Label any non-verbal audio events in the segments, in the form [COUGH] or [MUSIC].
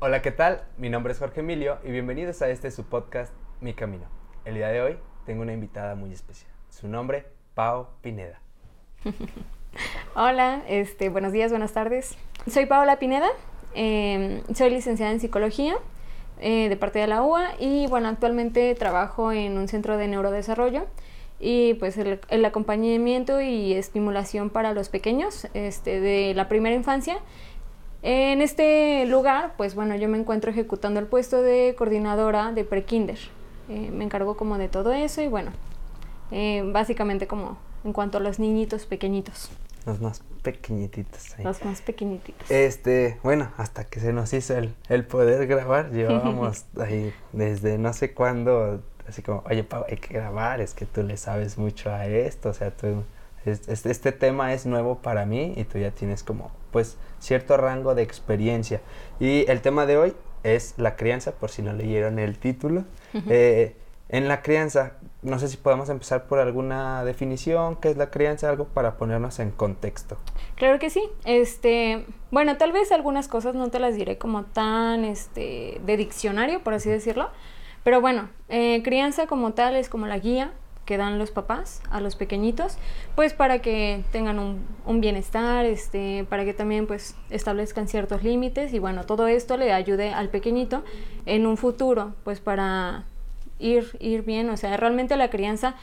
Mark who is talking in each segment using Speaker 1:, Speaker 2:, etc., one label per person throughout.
Speaker 1: Hola, ¿qué tal? Mi nombre es Jorge Emilio y bienvenidos a este su podcast Mi Camino. El día de hoy tengo una invitada muy especial. Su nombre, Pau Pineda. [LAUGHS]
Speaker 2: Hola, este, buenos días, buenas tardes. Soy Paola Pineda, em, soy licenciada en psicología eh, de parte de la UA y bueno, actualmente trabajo en un centro de neurodesarrollo y pues el, el, acompañamiento y estimulación para los pequeños este, de la primera infancia en este lugar, pues bueno, yo me encuentro ejecutando el puesto de coordinadora de prekinder. Eh, me encargo como de todo eso y bueno, eh, básicamente como en cuanto a los niñitos pequeñitos.
Speaker 1: Los más pequeñitos.
Speaker 2: Ahí. Los más pequeñitos.
Speaker 1: Este, bueno, hasta que se nos hizo el, el poder grabar, [LAUGHS] llevábamos ahí desde no sé cuándo, así como, oye, Pau, hay que grabar, es que tú le sabes mucho a esto, o sea, tú, este, este tema es nuevo para mí y tú ya tienes como pues cierto rango de experiencia. Y el tema de hoy es la crianza, por si no leyeron el título. eh, en la crianza, no sé si podemos empezar por alguna definición, qué es la crianza, algo para ponernos en contexto.
Speaker 2: Claro que sí. Este, bueno, tal vez algunas cosas no te las diré como tan este, de diccionario, por así decirlo. Pero bueno, eh, crianza como tal es como la guía que dan los papás a los pequeñitos, pues para que tengan un, bienestar, este, para que también pues establezcan ciertos límites y bueno, todo esto le ayude al pequeñito en un futuro, pues para ir, ir bien, o sea, realmente la crianza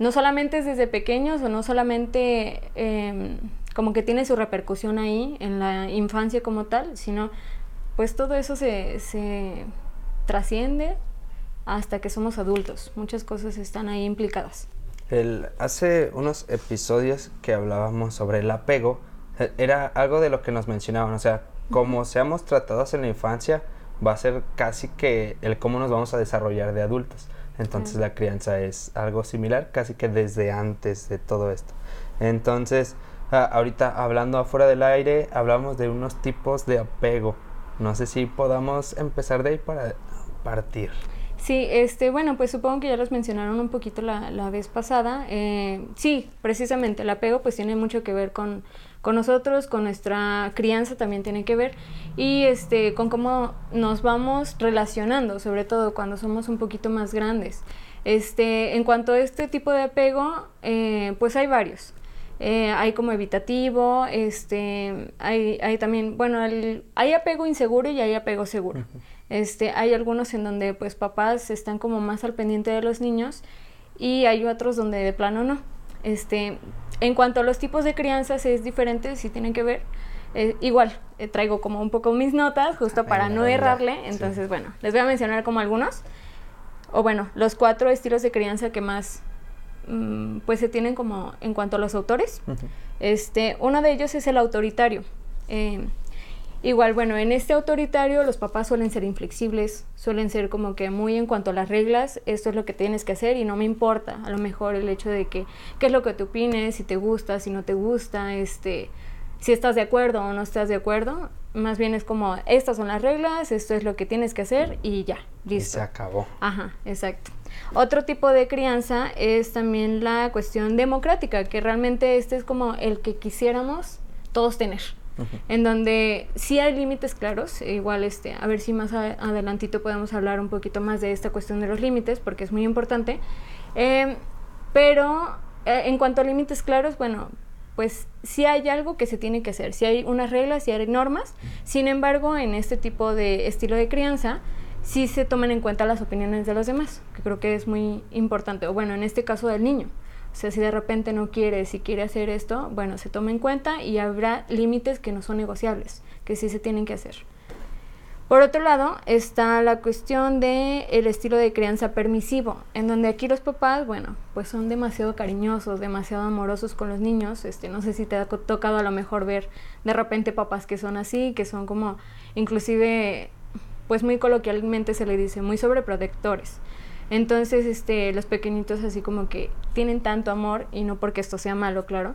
Speaker 2: no solamente es desde pequeños o no solamente eh, como que tiene su repercusión ahí en la infancia como tal, sino pues todo eso se, se trasciende hasta que somos adultos. Muchas cosas están ahí implicadas.
Speaker 1: El, hace unos episodios que hablábamos sobre el apego, eh, era algo de lo que nos mencionaban, o sea, como seamos tratados en la infancia, va a ser casi que el cómo nos vamos a desarrollar de adultos. Entonces la crianza es algo similar, casi que desde antes de todo esto. Entonces, ah, ahorita hablando afuera del aire, hablamos de unos tipos de apego. No sé si podamos empezar de ahí para partir.
Speaker 2: Sí, este, bueno, pues supongo que ya los mencionaron un poquito la, la vez pasada. Eh, sí, precisamente, el apego pues tiene mucho que ver con, con nosotros, con nuestra crianza también tiene que ver y este, con cómo nos vamos relacionando, sobre todo cuando somos un poquito más grandes. Este, en cuanto a este tipo de apego, eh, pues hay varios. Eh, hay como evitativo, este, hay, hay también, bueno, el, hay apego inseguro y hay apego seguro. Este, hay algunos en donde pues papás están como más al pendiente de los niños y hay otros donde de plano no. Este, en cuanto a los tipos de crianzas es diferente, sí tienen que ver. Eh, igual, eh, traigo como un poco mis notas justo para Ay, no errarle, entonces sí. bueno, les voy a mencionar como algunos. O bueno, los cuatro estilos de crianza que más mmm, pues se tienen como en cuanto a los autores. Uh -huh. Este, uno de ellos es el autoritario. Eh, Igual, bueno, en este autoritario los papás suelen ser inflexibles, suelen ser como que muy en cuanto a las reglas, esto es lo que tienes que hacer y no me importa, a lo mejor el hecho de que qué es lo que tú opines, si te gusta, si no te gusta, este, si estás de acuerdo o no estás de acuerdo, más bien es como estas son las reglas, esto es lo que tienes que hacer y ya, listo.
Speaker 1: Y se acabó.
Speaker 2: Ajá, exacto. Otro tipo de crianza es también la cuestión democrática, que realmente este es como el que quisiéramos todos tener. En donde sí hay límites claros, igual este, a ver si más adelantito podemos hablar un poquito más de esta cuestión de los límites, porque es muy importante, eh, pero eh, en cuanto a límites claros, bueno, pues sí hay algo que se tiene que hacer, sí hay unas reglas, sí hay normas, sin embargo, en este tipo de estilo de crianza, sí se toman en cuenta las opiniones de los demás, que creo que es muy importante, o bueno, en este caso del niño. O sea, si de repente no quiere, si quiere hacer esto, bueno, se toma en cuenta y habrá límites que no son negociables, que sí se tienen que hacer. Por otro lado, está la cuestión del el estilo de crianza permisivo, en donde aquí los papás, bueno, pues son demasiado cariñosos, demasiado amorosos con los niños. Este, no sé si te ha tocado a lo mejor ver de repente papás que son así, que son como, inclusive, pues muy coloquialmente se le dice, muy sobreprotectores. Entonces, este, los pequeñitos así como que tienen tanto amor, y no porque esto sea malo, claro,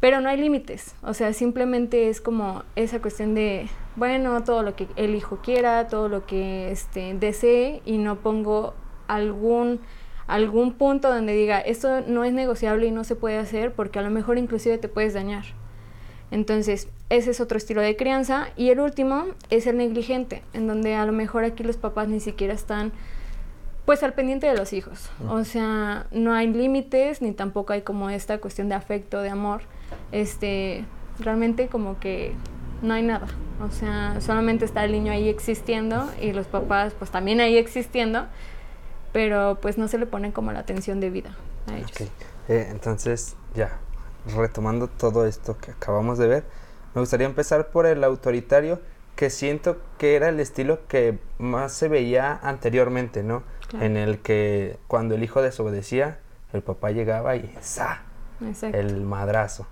Speaker 2: pero no hay límites, o sea, simplemente es como esa cuestión de, bueno, todo lo que el hijo quiera, todo lo que este, desee, y no pongo algún, algún punto donde diga, esto no es negociable y no se puede hacer, porque a lo mejor inclusive te puedes dañar. Entonces, ese es otro estilo de crianza. Y el último es el negligente, en donde a lo mejor aquí los papás ni siquiera están pues al pendiente de los hijos. O sea, no hay límites ni tampoco hay como esta cuestión de afecto, de amor. Este, realmente como que no hay nada. O sea, solamente está el niño ahí existiendo y los papás pues también ahí existiendo, pero pues no se le pone como la atención de vida a ellos.
Speaker 1: Eh, entonces, ya, retomando todo esto que acabamos de ver, me gustaría empezar por el autoritario, que siento que era el estilo que más se veía anteriormente, ¿no? En el que cuando el hijo desobedecía, el papá llegaba y ¡sa! El madrazo.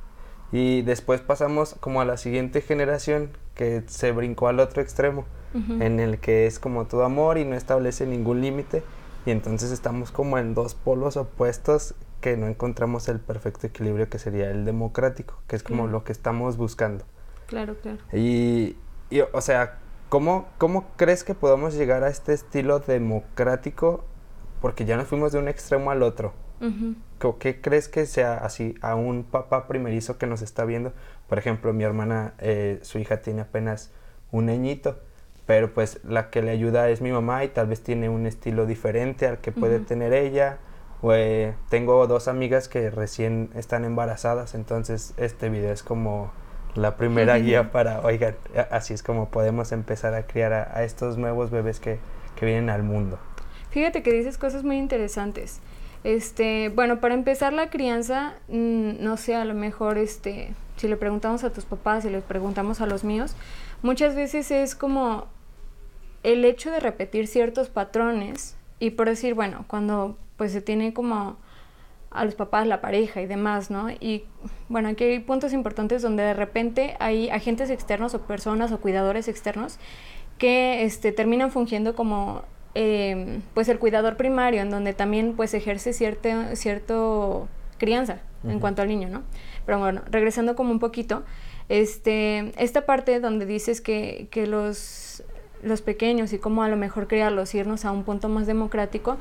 Speaker 1: Y después pasamos como a la siguiente generación que se brincó al otro extremo, en el que es como todo amor y no establece ningún límite. Y entonces estamos como en dos polos opuestos que no encontramos el perfecto equilibrio que sería el democrático, que es como lo que estamos buscando.
Speaker 2: Claro, claro.
Speaker 1: Y, y o sea, ¿cómo, ¿cómo crees que podamos llegar a este estilo democrático? Porque ya nos fuimos de un extremo al otro. ¿Qué crees que sea así a un papá primerizo que nos está viendo? Por ejemplo, mi hermana, eh, su hija tiene apenas un añito, pero pues la que le ayuda es mi mamá y tal vez tiene un estilo diferente al que puede tener ella tengo dos amigas que recién están embarazadas, entonces este video es como la primera [LAUGHS] guía para, oigan, así es como podemos empezar a criar a, estos nuevos bebés que, que, vienen al mundo.
Speaker 2: Fíjate que dices cosas muy interesantes. Este, bueno, para empezar la crianza, mm, no sé, a lo mejor este, si le preguntamos a tus papás, si le preguntamos a los míos, muchas veces es como el hecho de repetir ciertos patrones y por decir, bueno, cuando pues se tiene como a los papás, la pareja y demás, ¿no? Y bueno, aquí hay puntos importantes donde de repente hay agentes externos o personas o cuidadores externos que este, terminan fungiendo como em, pues el cuidador primario, en donde también pues ejerce cierto, cierto crianza en cuanto al niño, ¿no? Pero bueno, regresando como un poquito, este, esta parte donde dices que, que los, los pequeños y cómo a lo mejor criarlos, irnos a un punto más democrático,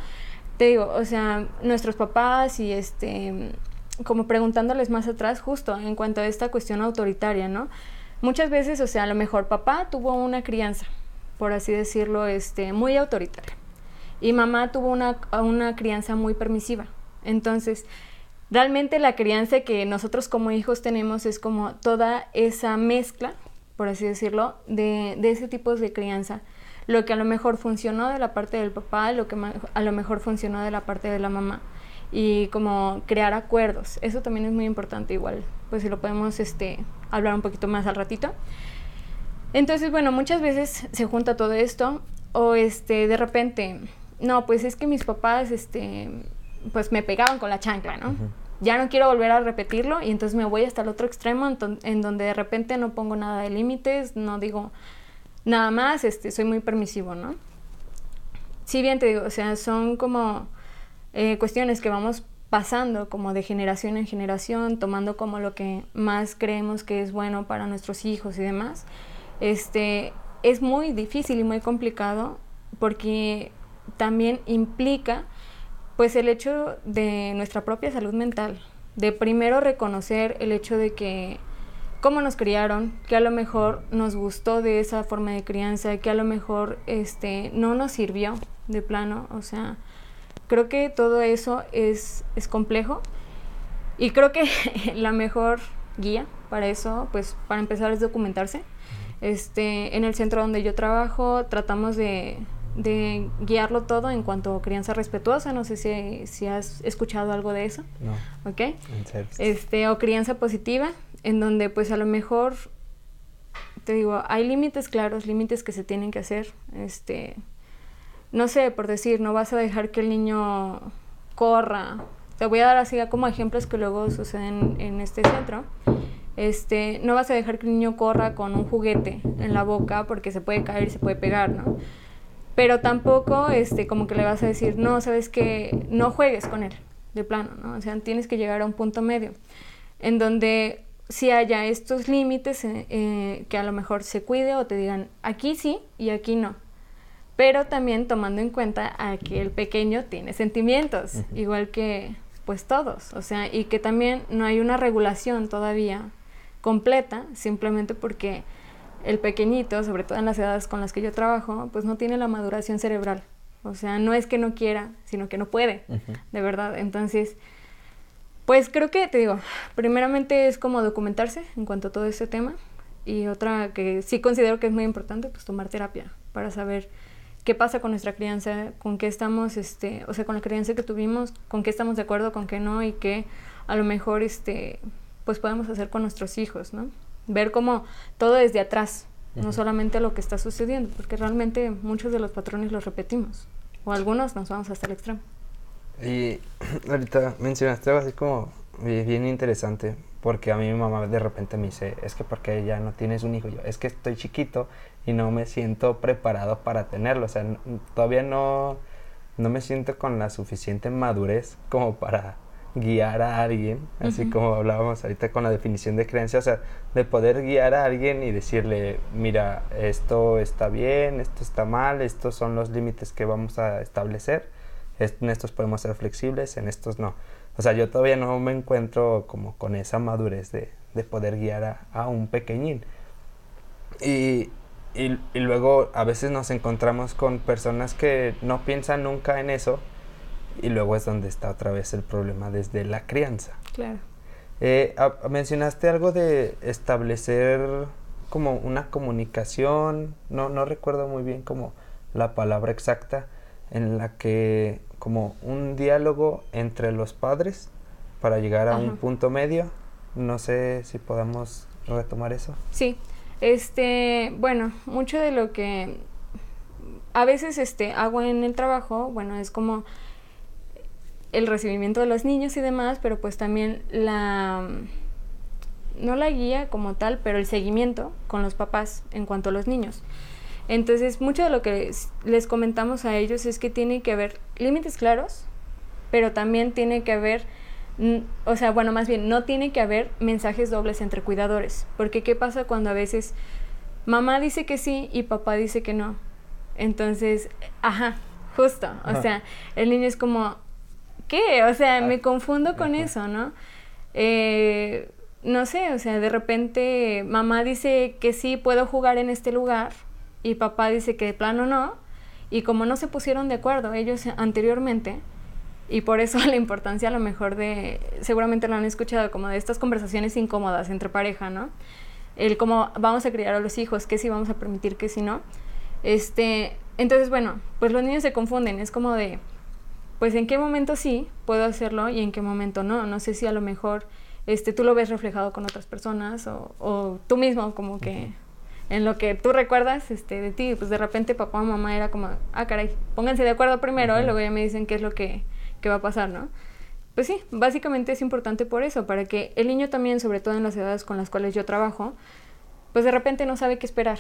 Speaker 2: te digo, o sea, nuestros papás y este, como preguntándoles más atrás, justo en cuanto a esta cuestión autoritaria, ¿no? Muchas veces, o sea, a lo mejor papá tuvo una crianza, por así decirlo, este, muy autoritaria. Y mamá tuvo una, una crianza muy permisiva. Entonces, realmente la crianza que nosotros como hijos tenemos es como toda esa mezcla, por así decirlo, de, de ese tipo de crianza lo que a lo mejor funcionó de la parte del papá, lo que a lo mejor funcionó de la parte de la mamá y como crear acuerdos. Eso también es muy importante igual, pues si lo podemos este, hablar un poquito más al ratito. Entonces, bueno, muchas veces se junta todo esto o este, de repente, no, pues es que mis papás, este, pues me pegaban con la chancla, ¿no? Ya no quiero volver a repetirlo y entonces me voy hasta el otro extremo en donde de repente no pongo nada de límites, no digo, nada más, este, soy muy permisivo, ¿no? Sí, bien te digo, o sea, son como eh, cuestiones que vamos pasando como de generación en generación, tomando como lo que más creemos que es bueno para nuestros hijos y demás. Este, es muy difícil y muy complicado porque también implica pues el hecho de nuestra propia salud mental, de primero reconocer el hecho de que cómo nos criaron, que a lo mejor nos gustó de esa forma de crianza, que a lo mejor este, no nos sirvió de plano. O sea, creo que todo eso es, es complejo y creo que [LAUGHS] la mejor guía para eso, pues para empezar es documentarse. Este, en el centro donde yo trabajo tratamos de, de guiarlo todo en cuanto a crianza respetuosa. No sé si, si has escuchado algo de eso.
Speaker 1: No.
Speaker 2: ¿Ok? Este, o crianza positiva en donde pues a lo mejor, te digo, hay límites claros, límites que se tienen que hacer. Este, no sé, por decir, no vas a dejar que el niño corra. Te voy a dar así como ejemplos que luego suceden en este centro. Este, no vas a dejar que el niño corra con un juguete en la boca porque se puede caer y se puede pegar, ¿no? Pero tampoco, este, como que le vas a decir, no, sabes que no juegues con él, de plano, ¿no? O sea, tienes que llegar a un punto medio, en donde si haya estos límites eh, eh, que a lo mejor se cuide o te digan aquí sí y aquí no. Pero también tomando en cuenta a que el pequeño tiene sentimientos, igual que pues todos, o sea, y que también no hay una regulación todavía completa, simplemente porque el pequeñito, sobre todo en las edades con las que yo trabajo, pues no tiene la maduración cerebral. O sea, no es que no quiera, sino que no puede, de verdad. Entonces, pues creo que, te digo, primeramente es como documentarse en cuanto a todo este tema. Y otra que sí considero que es muy importante, pues tomar terapia para saber qué pasa con nuestra crianza, con qué estamos, este, o sea, con la crianza que tuvimos, con qué estamos de acuerdo, con qué no, y qué a lo mejor, este, pues podemos hacer con nuestros hijos, ¿no? Ver como todo desde atrás, no solamente lo que está sucediendo, porque realmente muchos de los patrones los repetimos, o algunos nos vamos hasta el extremo.
Speaker 1: Y [CLEARS THROAT] ahorita mencionaste algo así como bien interesante, porque a mí mi mamá de repente me dice, es que porque ya no tienes un hijo, yo, es que estoy chiquito y no me siento preparado para tenerlo, o sea, todavía no, no me siento con la suficiente madurez como para guiar a alguien, así como hablábamos ahorita con la definición de creencia, o sea, de poder guiar a alguien y decirle, mira, esto está bien, esto está mal, estos son los límites que vamos a establecer, en estos podemos ser flexibles, en estos no. O sea, yo todavía no me encuentro como con esa madurez de, de poder guiar a, a un pequeñín. Y, y, y luego a veces nos encontramos con personas que no piensan nunca en eso, y luego es donde está otra vez el problema desde la crianza.
Speaker 2: Claro.
Speaker 1: Eh, mencionaste algo de establecer como una comunicación, no, no recuerdo muy bien como la palabra exacta, en la que como un diálogo entre los padres para llegar a un punto medio. No sé si podamos retomar eso.
Speaker 2: Sí, este, bueno, mucho de lo que a veces este hago en el trabajo, bueno, es como el recibimiento de los niños y demás, pero pues también la, no la guía como tal, pero el seguimiento con los papás en cuanto a los niños. Entonces, mucho de lo que les comentamos a ellos es que tiene que haber límites claros, pero también tiene que haber, o sea, bueno, más bien, no tiene que haber mensajes dobles entre cuidadores, porque ¿qué pasa cuando a veces mamá dice que sí y papá dice que no? Entonces, ajá, justo, o sea, el niño es como, qué? O sea, me ah, confundo con eso, ¿no? Eh, no sé, o sea, de repente mamá dice que sí puedo jugar en este lugar y papá dice que de plano no. Y como no se pusieron de acuerdo ellos anteriormente, y por eso [LAUGHS] la importancia a lo mejor de, seguramente lo han escuchado, como de estas conversaciones incómodas entre pareja, ¿no? El cómo vamos a criar a los hijos, qué sí vamos a permitir, qué sí no. Este, entonces, bueno, pues los niños se confunden, es como de, pues en qué momento sí puedo hacerlo y en qué momento no. No sé si a lo mejor este, tú lo ves reflejado con otras personas o, tú mismo como que en lo que tú recuerdas este, de ti, pues de repente papá o mamá era como, ah, caray, pónganse de acuerdo primero y luego ya me dicen qué es lo que, que va a pasar, ¿no? Pues sí, básicamente es importante por eso, para que el niño también, sobre todo en las edades con las cuales yo trabajo, pues de repente no sabe qué esperar.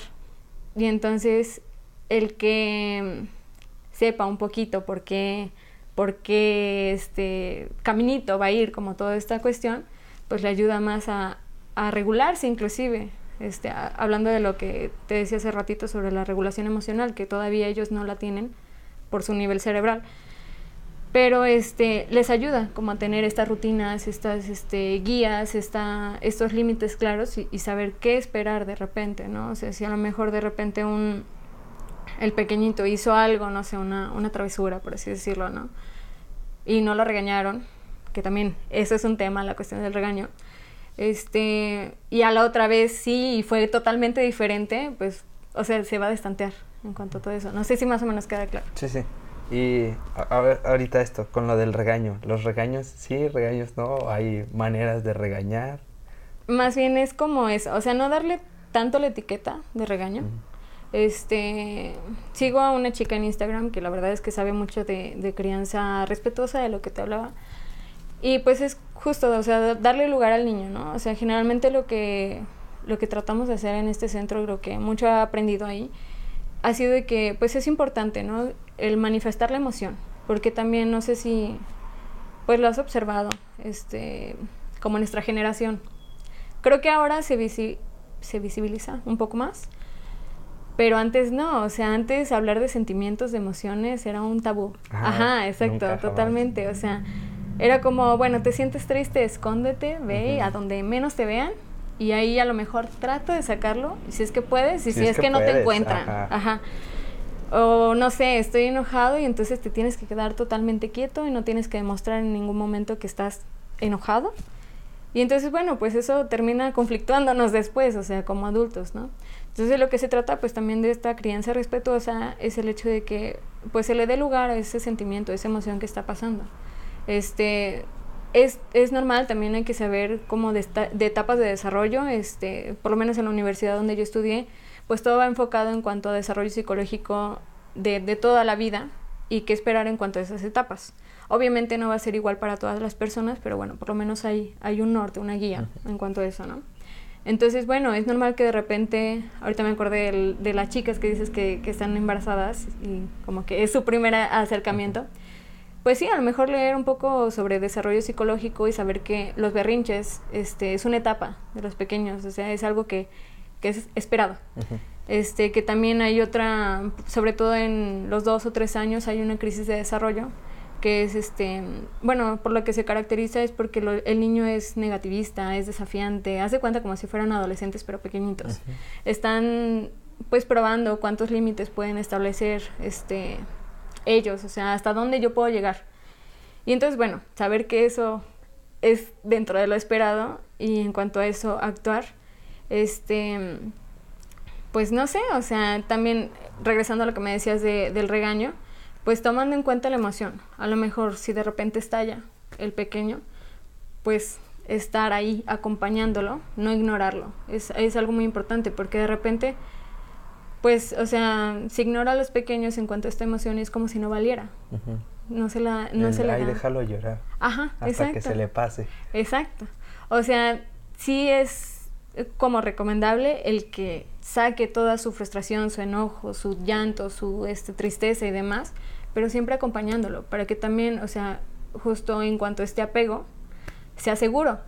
Speaker 2: Y entonces el que sepa un poquito por qué por qué este caminito va a ir como toda esta cuestión, pues le ayuda más a, regularse inclusive. Este, hablando de lo que te decía hace ratito sobre la regulación emocional, que todavía ellos no la tienen por su nivel cerebral. Pero este, les ayuda como a tener estas rutinas, estas este, guías, estos límites claros y, y, saber qué esperar de repente, ¿no? O sea, si a lo mejor de repente un, el pequeñito hizo algo, no sé, una, una travesura, por así decirlo, ¿no? Y no lo regañaron, que también eso es un tema, la cuestión del regaño. Este, y a la otra vez sí, y fue totalmente diferente, pues, o sea, se va a destantear en cuanto a todo eso. No sé si más o menos queda claro.
Speaker 1: Sí, sí. Y a, ver, ahorita esto, con lo del regaño. Los regaños, sí, regaños no, hay maneras de regañar.
Speaker 2: Más bien es como eso, o sea, no darle tanto la etiqueta de regaño, este, sigo a una chica en Instagram que la verdad es que sabe mucho de, crianza respetuosa de lo que te hablaba. Y pues es justo, o sea, darle lugar al niño, ¿no? O sea, generalmente lo que, lo que tratamos de hacer en este centro, creo que mucho he aprendido ahí, ha sido de que pues es importante, ¿no? El manifestar la emoción, porque también no sé si pues lo has observado, este, como nuestra generación. Creo que ahora se, se visibiliza un poco más pero antes no, o sea, antes hablar de sentimientos, de emociones era un tabú. Ajá, exacto, totalmente. O sea, era como, bueno, te sientes triste, escóndete, ve a donde menos te vean y ahí a lo mejor trata de sacarlo, si es que puedes, y si, es, que, no te encuentra. Ajá. O no sé, estoy enojado y entonces te tienes que quedar totalmente quieto y no tienes que demostrar en ningún momento que estás enojado. Y entonces, bueno, pues eso termina conflictuándonos después, o sea, como adultos, ¿no? Entonces, lo que se trata, pues también de esta crianza respetuosa es el hecho de que, pues, se le dé lugar a ese sentimiento, a esa emoción que está pasando. Este, es, es normal, también hay que saber cómo de, de, etapas de desarrollo, este, por lo menos en la universidad donde yo estudié, pues todo va enfocado en cuanto a desarrollo psicológico de, de toda la vida y qué esperar en cuanto a esas etapas. Obviamente no va a ser igual para todas las personas, pero bueno, por lo menos hay, hay un norte, una guía en cuanto a eso, ¿no? Entonces, bueno, es normal que de repente, ahorita me acordé de, las chicas que dices que, que, están embarazadas y como que es su primer acercamiento. Pues sí, a lo mejor leer un poco sobre desarrollo psicológico y saber que los berrinches este, es una etapa de los pequeños, o sea, es algo que, que es esperado. este, que también hay otra, sobre todo en los dos o tres años, hay una crisis de desarrollo que es este, bueno, por lo que se caracteriza es porque el niño es negativista, es desafiante, hace cuenta como si fueran adolescentes pero pequeñitos. Están pues probando cuántos límites pueden establecer este ellos, o sea, hasta dónde yo puedo llegar. Y entonces, bueno, saber que eso es dentro de lo esperado y en cuanto a eso actuar, este pues no sé, o sea, también regresando a lo que me decías de, del regaño, pues tomando en cuenta la emoción. A lo mejor si de repente estalla el pequeño, pues estar ahí acompañándolo, no ignorarlo. Es algo muy importante porque de repente, pues, o sea, si ignora a los pequeños en cuanto a esta emoción es como si no valiera. No se la, no se
Speaker 1: ahí déjalo llorar.
Speaker 2: Ajá,
Speaker 1: hasta que se le pase.
Speaker 2: Exacto. O sea, sí es como recomendable el que saque toda su frustración, su enojo, su llanto, su este, tristeza y demás, pero siempre acompañándolo, para que también, o sea, justo en cuanto a este apego, sea seguro.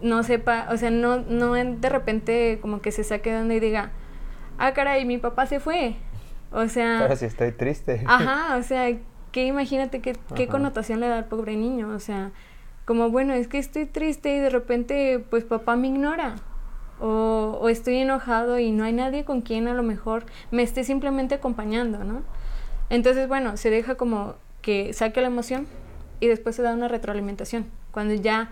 Speaker 2: No sepa, o sea, no, no de repente como que se saque de donde y diga, ah, caray, mi papá se fue. O sea...
Speaker 1: Pero si estoy triste.
Speaker 2: Ajá, o sea, [LAUGHS] que imagínate qué, qué connotación le da al pobre niño, o sea, como, bueno, es que estoy triste y de repente, pues papá me ignora. O, o estoy enojado y no hay nadie con quien a lo mejor me esté simplemente acompañando, ¿no? Entonces, bueno, se deja como que saque la emoción y después se da una retroalimentación. Cuando ya,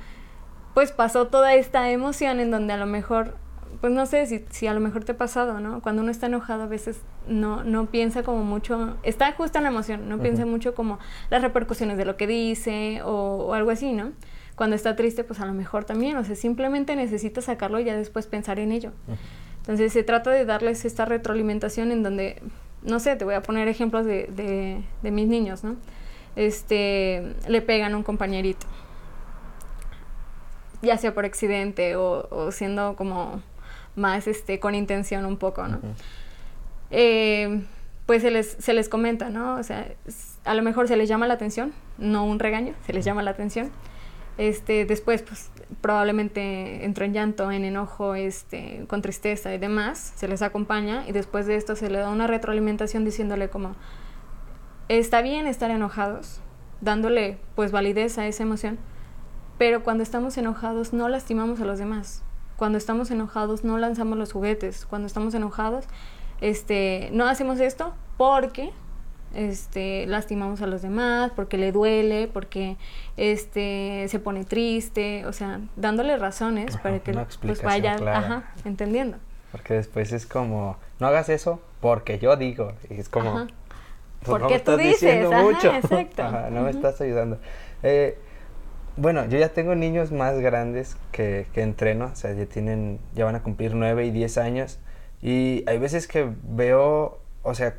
Speaker 2: pues pasó toda esta emoción en donde a lo mejor, pues no sé si, si a lo mejor te ha pasado, ¿no? Cuando uno está enojado a veces no, no piensa como mucho, está justo en la emoción, no piensa mucho como las repercusiones de lo que dice o, algo así, ¿no? Cuando está triste, pues a lo mejor también, o sea, simplemente necesita sacarlo y ya después pensar en ello. Entonces se trata de darles esta retroalimentación en donde no sé, te voy a poner ejemplos de, de, mis niños, ¿no? Este, le pegan a un compañerito, ya sea por accidente o, siendo como más este, con intención un poco, ¿no? Eh, pues se les, se les comenta, ¿no? O sea, a lo mejor se les llama la atención, no un regaño, se les llama la atención. Este, después, pues, probablemente entró en llanto, en enojo, este, con tristeza y demás, se les acompaña y después de esto se le da una retroalimentación diciéndole como, está bien estar enojados, dándole pues validez a esa emoción, pero cuando estamos enojados no lastimamos a los demás, cuando estamos enojados no lanzamos los juguetes, cuando estamos enojados este, no hacemos esto porque este, lastimamos a los demás, porque le duele, porque este, se pone triste, o sea, dándole razones para que pues, vaya entendiendo.
Speaker 1: Porque después es como, no hagas eso porque yo digo, y es como,
Speaker 2: pues, porque tú dices, mucho. [LAUGHS] exacto.
Speaker 1: no me estás ayudando. Eh, bueno, yo ya tengo niños más grandes que, que entreno, o sea, ya tienen, ya van a cumplir 9 y 10 años, y hay veces que veo, o sea,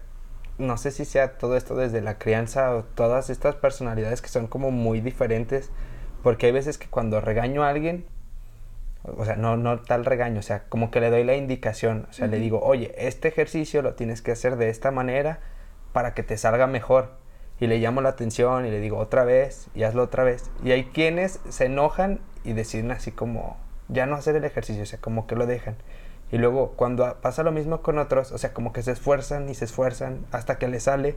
Speaker 1: no sé si sea todo esto desde la crianza o todas estas personalidades que son como muy diferentes, porque hay veces que cuando regaño a alguien, o sea, no, no tal regaño, o sea, como que le doy la indicación, o sea, le digo, oye, este ejercicio lo tienes que hacer de esta manera para que te salga mejor. Y le llamo la atención y le digo otra vez y hazlo otra vez. Y hay quienes se enojan y deciden así como, ya no hacer el ejercicio, o sea, como que lo dejan. Y luego cuando pasa lo mismo con otros, o sea, como que se esfuerzan y se esfuerzan hasta que le sale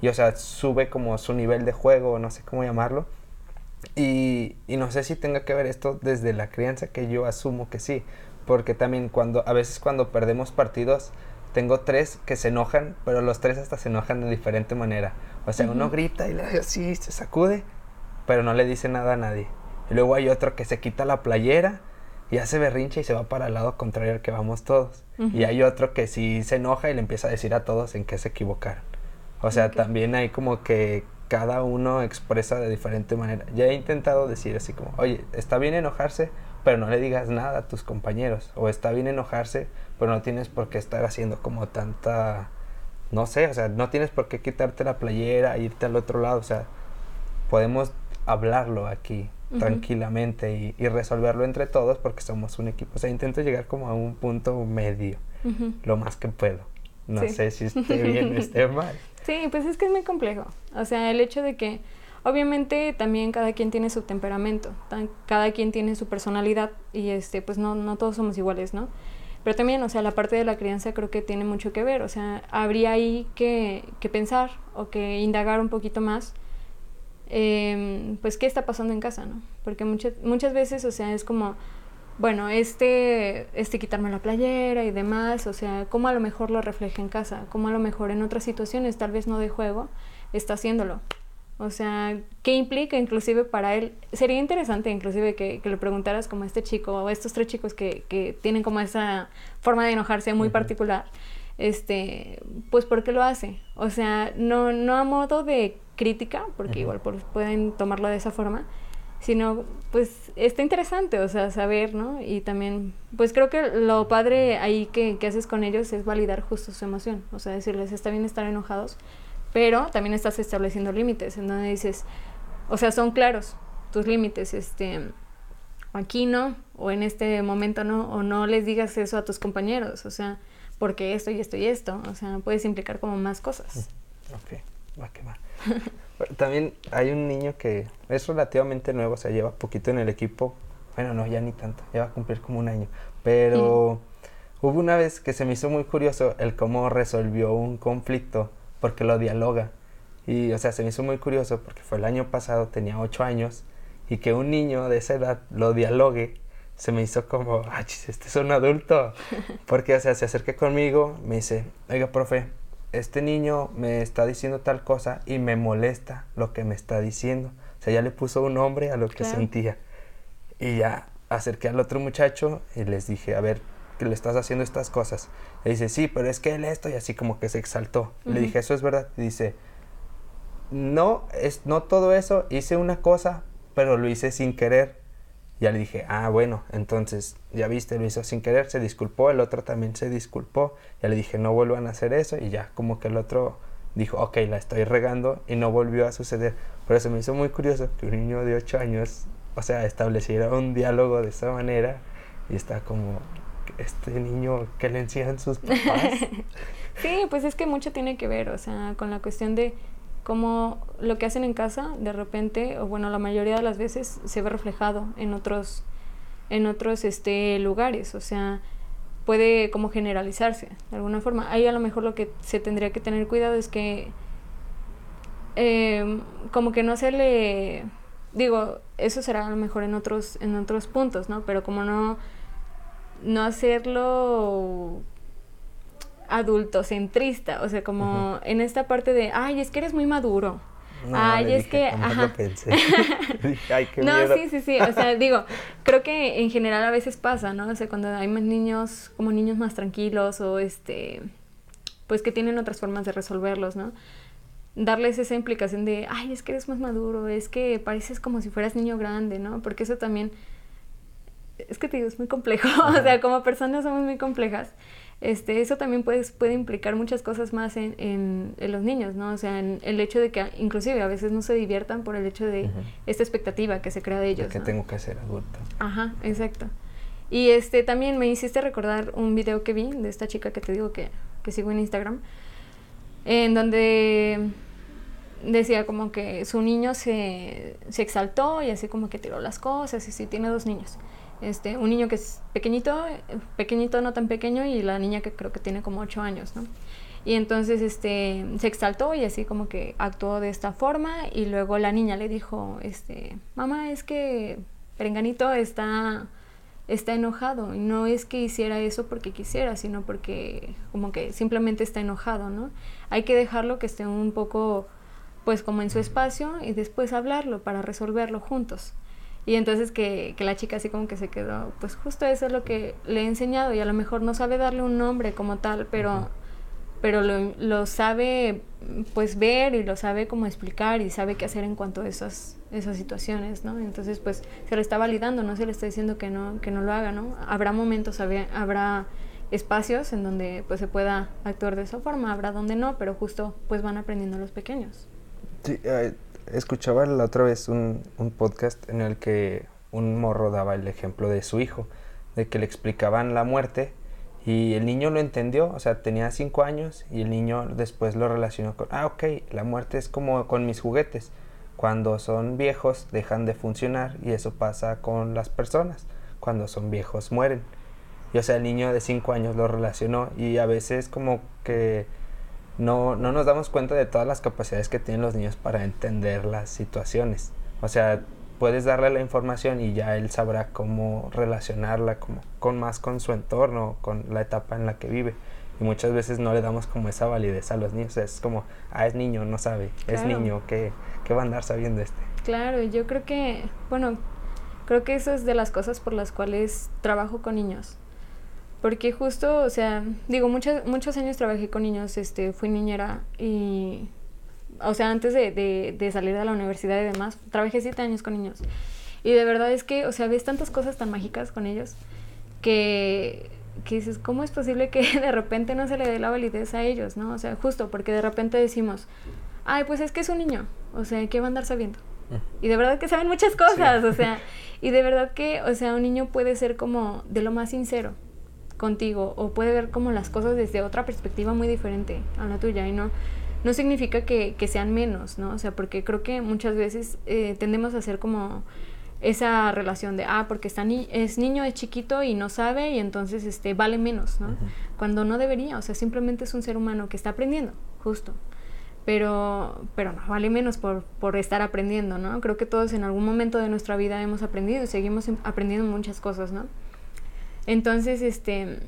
Speaker 1: y, o sea, sube como su nivel de juego, no sé cómo llamarlo. Y, y no sé si tenga que ver esto desde la crianza, que yo asumo que sí, porque también cuando, a veces cuando perdemos partidos, tengo tres que se enojan, pero los tres hasta se enojan de diferente manera. O sea, uno grita y le así, se sacude, pero no le dice nada a nadie. Y luego hay otro que se quita la playera y hace berrinche y se va para el lado contrario al que vamos todos. Y hay otro que sí se enoja y le empieza a decir a todos en qué se equivocaron. O sea, también hay como que cada uno expresa de diferente manera. Ya he intentado decir así como, oye, está bien enojarse, pero no le digas nada a tus compañeros. O está bien enojarse, pero no tienes por qué estar haciendo como tanta no sé, o sea, no tienes por qué quitarte la playera e irte al otro lado, o sea, podemos hablarlo aquí tranquilamente y, resolverlo entre todos porque somos un equipo. O sea, intento llegar como a un punto medio, lo más que puedo. No sé si esté bien o [LAUGHS] esté mal.
Speaker 2: Sí, pues es que es muy complejo. O sea, el hecho de que obviamente también cada quien tiene su temperamento, cada quien tiene su personalidad y este pues no no todos somos iguales, ¿no? Pero también, o sea, la parte de la crianza creo que tiene mucho que ver, o sea, habría ahí que, que pensar o que indagar un poquito más, em, pues, qué está pasando en casa, ¿no? Porque muchas, muchas veces, o sea, es como, bueno, este, este quitarme la playera y demás, o sea, cómo a lo mejor lo refleja en casa, cómo a lo mejor en otras situaciones, tal vez no de juego, está haciéndolo. O sea, ¿qué implica inclusive para él? Sería interesante inclusive que, le preguntaras como a este chico o a estos tres chicos que, que tienen como esa forma de enojarse muy particular, este, pues ¿por qué lo hace? O sea, no, no a modo de crítica, porque igual pueden tomarlo de esa forma, sino pues está interesante, o sea, saber, ¿no? Y también, pues creo que lo padre ahí que, que haces con ellos es validar justo su emoción, o sea, decirles, está bien estar enojados, pero también estás estableciendo límites, en donde dices, o sea, son claros tus límites, este, aquí no, o en este momento no, o no les digas eso a tus compañeros, o sea, porque esto y esto y esto, o sea, puedes implicar como más cosas.
Speaker 1: Ok, va que va. También hay un niño que es relativamente nuevo, o sea, lleva poquito en el equipo, bueno, no, ya ni tanto, ya va a cumplir como un año, pero hubo una vez que se me hizo muy curioso el cómo resolvió un conflicto porque lo dialoga. Y, o sea, se me hizo muy curioso porque fue el año pasado, tenía ocho años, y que un niño de esa edad lo dialogue, se me hizo como, ah, este es un adulto. [LAUGHS] Porque, o sea, se acerca conmigo, me dice, oiga, profe, este niño me está diciendo tal cosa y me molesta lo que me está diciendo. O sea, ya le puso un nombre a lo que sentía. Y ya acerqué al otro muchacho y les dije, a ver, que le estás haciendo estas cosas. Le dice, sí, pero es que él esto y así como que se exaltó. Le dije, eso es verdad. Y dice, no, es no todo eso, hice una cosa, pero lo hice sin querer. Ya le dije, ah, bueno, entonces, ya viste, lo hizo sin querer, se disculpó, el otro también se disculpó. Ya le dije, no vuelvan a hacer eso y ya como que el otro dijo, ok, la estoy regando y no volvió a suceder. Por eso me hizo muy curioso que un niño de 8 años, o sea, estableciera un diálogo de esa manera y está como, este niño que le enseñan sus [LAUGHS] papás.
Speaker 2: sí, pues es que mucho tiene que ver, o sea, con la cuestión de cómo lo que hacen en casa, de repente, o bueno, la mayoría de las veces se ve reflejado en otros, en otros este, lugares, o sea, puede como generalizarse de alguna forma. Ahí a lo mejor lo que se tendría que tener cuidado es que em, como que no se le digo, eso será a lo mejor en otros, en otros puntos, ¿no? Pero como no no hacerlo adultocentrista, o sea, como en esta parte de, ay, es que eres muy maduro. ay, es que, ajá. [LAUGHS] no, sí, sí, sí, o sea, digo, creo que en general a veces pasa, ¿no? O sea, cuando hay más niños, como niños más tranquilos o este, pues que tienen otras formas de resolverlos, ¿no? Darles esa implicación de, ay, es que eres más maduro, es que pareces como si fueras niño grande, ¿no? Porque eso también es que te digo, es muy complejo, [LAUGHS] o sea, como personas somos muy complejas. Este, eso también puede, puede implicar muchas cosas más en, en, los niños, ¿no? O sea, en el hecho de que inclusive a veces no se diviertan por el hecho de esta expectativa que se crea de ellos.
Speaker 1: que tengo que ser adulto.
Speaker 2: Ajá, exacto. Y este también me hiciste recordar un video que vi de esta chica que te digo que, que sigo en Instagram, en donde decía como que su niño se, se exaltó y así como que tiró las cosas y sí, tiene dos niños. Este, un niño que es pequeñito, pequeñito no tan pequeño, y la niña que creo que tiene como ocho años, ¿no? Y entonces este, se exaltó y así como que actuó de esta forma y luego la niña le dijo, este, mamá, es que Perenganito está está enojado y no es que hiciera eso porque quisiera, sino porque como que simplemente está enojado, ¿no? Hay que dejarlo que esté un poco pues como en su espacio y después hablarlo para resolverlo juntos. Y entonces que, que, la chica así como que se quedó, pues justo eso es lo que le he enseñado y a lo mejor no sabe darle un nombre como tal, pero, pero lo, lo, sabe pues ver y lo sabe como explicar y sabe qué hacer en cuanto a esas, esas situaciones, ¿no? Entonces pues se le está validando, no se le está diciendo que no, que no lo haga, ¿no? Habrá momentos, habrá espacios en donde pues se pueda actuar de esa forma, habrá donde no, pero justo pues van aprendiendo los pequeños.
Speaker 1: Sí, eh, escuchaba la otra vez un, un, podcast en el que un morro daba el ejemplo de su hijo, de que le explicaban la muerte y el niño lo entendió, o sea, tenía cinco años y el niño después lo relacionó con, ah, ok, la muerte es como con mis juguetes, cuando son viejos dejan de funcionar y eso pasa con las personas, cuando son viejos mueren. Y o sea, el niño de cinco años lo relacionó y a veces como que no, no nos damos cuenta de todas las capacidades que tienen los niños para entender las situaciones. O sea, puedes darle la información y ya él sabrá cómo relacionarla como, con más con su entorno, con la etapa en la que vive. Y muchas veces no le damos como esa validez a los niños. Es como, ah, es niño, no sabe, es niño, ¿qué, ¿qué va a andar sabiendo este?
Speaker 2: Claro, yo creo que, bueno, creo que eso es de las cosas por las cuales trabajo con niños. Porque justo, o sea, digo, muchos, muchos años trabajé con niños, este, fui niñera y, o sea, antes de, de, de salir de la universidad y demás, trabajé siete años con niños. Y de verdad es que, o sea, ves tantas cosas tan mágicas con ellos que, que dices, ¿cómo es posible que [LAUGHS] de repente no se le dé la validez a ellos, no? O sea, justo porque de repente decimos, ay, pues es que es un niño, o sea, ¿qué va a andar sabiendo? Y de verdad que saben muchas cosas, o sea, y de verdad que, o sea, un niño puede ser como de lo más sincero contigo o puede ver como las cosas desde otra perspectiva muy diferente a la tuya y no, no significa que, que sean menos, ¿no? O sea, porque creo que muchas veces eh, tendemos a hacer como esa relación de, ah, porque está ni es niño, es chiquito y no sabe y entonces este, vale menos, ¿no? Cuando no debería, o sea, simplemente es un ser humano que está aprendiendo, justo. Pero, pero no vale menos por, por estar aprendiendo, ¿no? Creo que todos en algún momento de nuestra vida hemos aprendido y seguimos aprendiendo muchas cosas, ¿no? Entonces, este,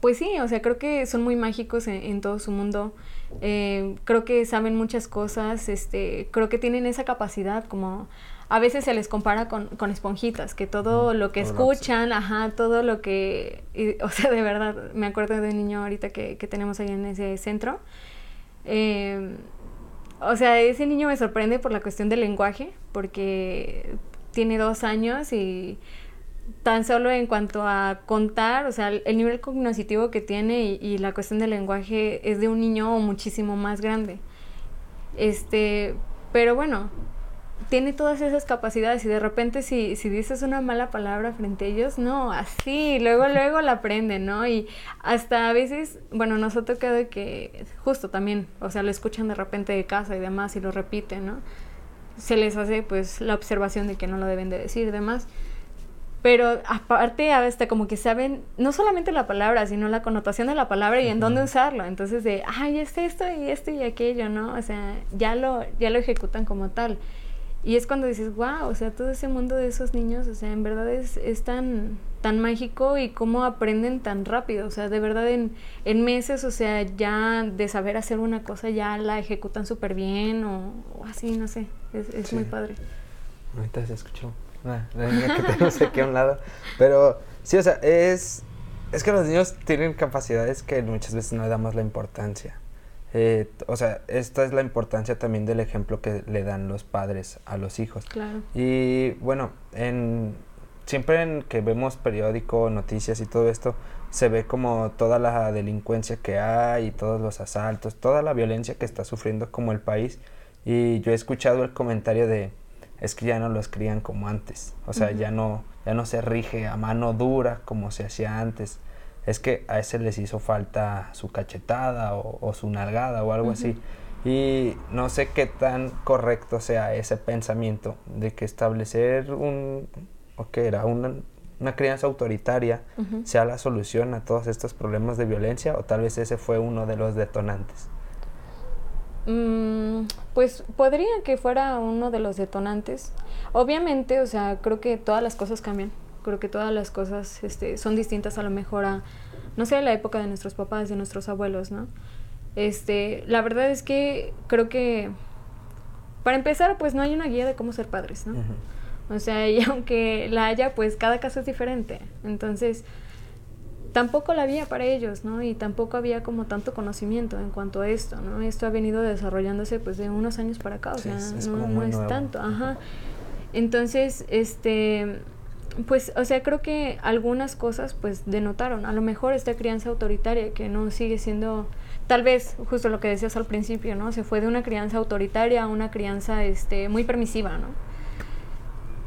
Speaker 2: pues sí, o sea, creo que son muy mágicos en, todo su mundo. Eh, creo que saben muchas cosas, este, creo que tienen esa capacidad como a veces se les compara con, con esponjitas, que todo lo que escuchan, ajá, todo lo que, o sea, de verdad, me acuerdo de un niño ahorita que, que tenemos ahí en ese centro. Eh, o sea, ese niño me sorprende por la cuestión del lenguaje, porque tiene dos años y tan solo en cuanto a contar, o sea, el nivel cognitivo que tiene y, la cuestión del lenguaje es de un niño muchísimo más grande. Este, pero bueno, tiene todas esas capacidades y de repente si, si dices una mala palabra frente a ellos, no, así, luego, [LAUGHS] luego la aprenden, ¿no? Y hasta a veces, bueno, nos ha tocado que justo también, o sea, lo escuchan de repente de casa y demás y lo repiten, ¿no? Se les hace pues la observación de que no lo deben de decir y demás pero aparte hasta como que saben no solamente la palabra, sino la connotación de la palabra y en dónde usarlo. Entonces de, ay, es esto y esto y aquello, ¿no? O sea, ya lo, ya lo ejecutan como tal. Y es cuando dices, wow, o sea, todo ese mundo de esos niños, o sea, en verdad es, es tan, tan mágico y cómo aprenden tan rápido. O sea, de verdad en, en meses, o sea, ya de saber hacer una cosa ya la ejecutan súper bien o, así, no sé, es, es muy padre.
Speaker 1: Ahorita se escuchó. Ah, que tenemos aquí a un lado. Pero sí, o sea, es, es que los niños tienen capacidades que muchas veces no le damos la importancia. Eh, o sea, esta es la importancia también del ejemplo que le dan los padres a los hijos.
Speaker 2: Claro.
Speaker 1: Y bueno, en, siempre en que vemos periódico, noticias y todo esto, se ve como toda la delincuencia que hay y todos los asaltos, toda la violencia que está sufriendo como el país. Y yo he escuchado el comentario de, es que ya no los crían como antes. O sea, ya, no, ya no se rige a mano dura como se hacía antes. Es que a ese les hizo falta su cachetada o, su nalgada o algo así. Y no sé qué tan correcto sea ese pensamiento de que establecer un, o que era una, una crianza autoritaria sea la solución a todos estos problemas de violencia o tal vez ese fue uno de los detonantes.
Speaker 2: Mm, pues podría que fuera uno de los detonantes. Obviamente, o sea, creo que todas las cosas cambian. Creo que todas las cosas este, son distintas a lo mejor a, no sé, la época de nuestros papás, de nuestros abuelos, ¿no? Este, la verdad es que creo que, para empezar, pues no hay una guía de cómo ser padres, ¿no? O sea, y [LAUGHS] aunque la haya, pues cada caso es diferente. Entonces, tampoco la había para ellos, ¿no? Y tampoco había como tanto conocimiento en cuanto a esto, ¿no? Esto ha venido desarrollándose pues de unos años para acá, o sea, no, no es tanto, ajá. Entonces, este, pues, o sea, creo que algunas cosas pues denotaron, a lo mejor esta crianza autoritaria que no sigue siendo, tal vez, justo lo que decías al principio, ¿no? Se fue de una crianza autoritaria a una crianza, este, muy permisiva, ¿no?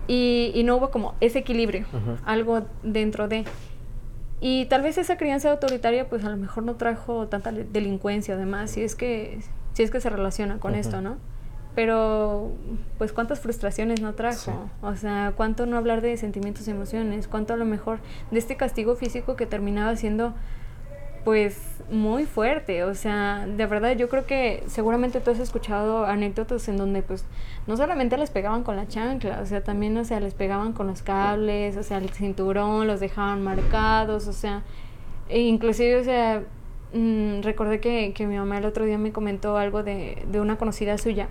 Speaker 2: Y, y no hubo como ese equilibrio, algo dentro de... Y tal vez esa crianza autoritaria, pues a lo mejor no trajo tanta delincuencia, además, si es que, si es que se relaciona con esto, ¿no? Pero, pues, ¿cuántas frustraciones no trajo? O sea, ¿cuánto no hablar de sentimientos y emociones? ¿Cuánto a lo mejor de este castigo físico que terminaba siendo pues muy fuerte, o sea, de verdad yo creo que seguramente tú has escuchado anécdotas en donde pues no solamente les pegaban con la chancla, o sea, también, o sea, les pegaban con los cables, o sea, el cinturón, los dejaban marcados, o sea, e inclusive, o sea, mm, recordé que, que, mi mamá el otro día me comentó algo de, de una conocida suya